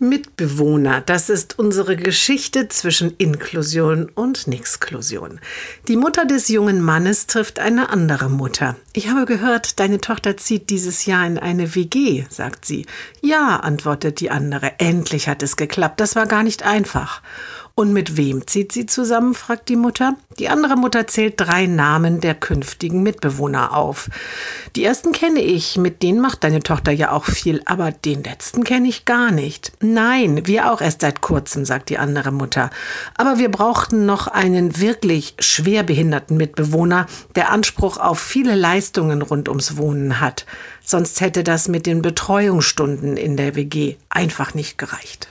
Mitbewohner, das ist unsere Geschichte zwischen Inklusion und Nixklusion. Die Mutter des jungen Mannes trifft eine andere Mutter. Ich habe gehört, deine Tochter zieht dieses Jahr in eine WG, sagt sie. Ja, antwortet die andere. Endlich hat es geklappt. Das war gar nicht einfach. Und mit wem zieht sie zusammen? fragt die Mutter. Die andere Mutter zählt drei Namen der künftigen Mitbewohner auf. Die ersten kenne ich, mit denen macht deine Tochter ja auch viel, aber den letzten kenne ich gar nicht. Nein, wir auch erst seit kurzem, sagt die andere Mutter. Aber wir brauchten noch einen wirklich schwerbehinderten Mitbewohner, der Anspruch auf viele Leistungen rund ums Wohnen hat. Sonst hätte das mit den Betreuungsstunden in der WG einfach nicht gereicht.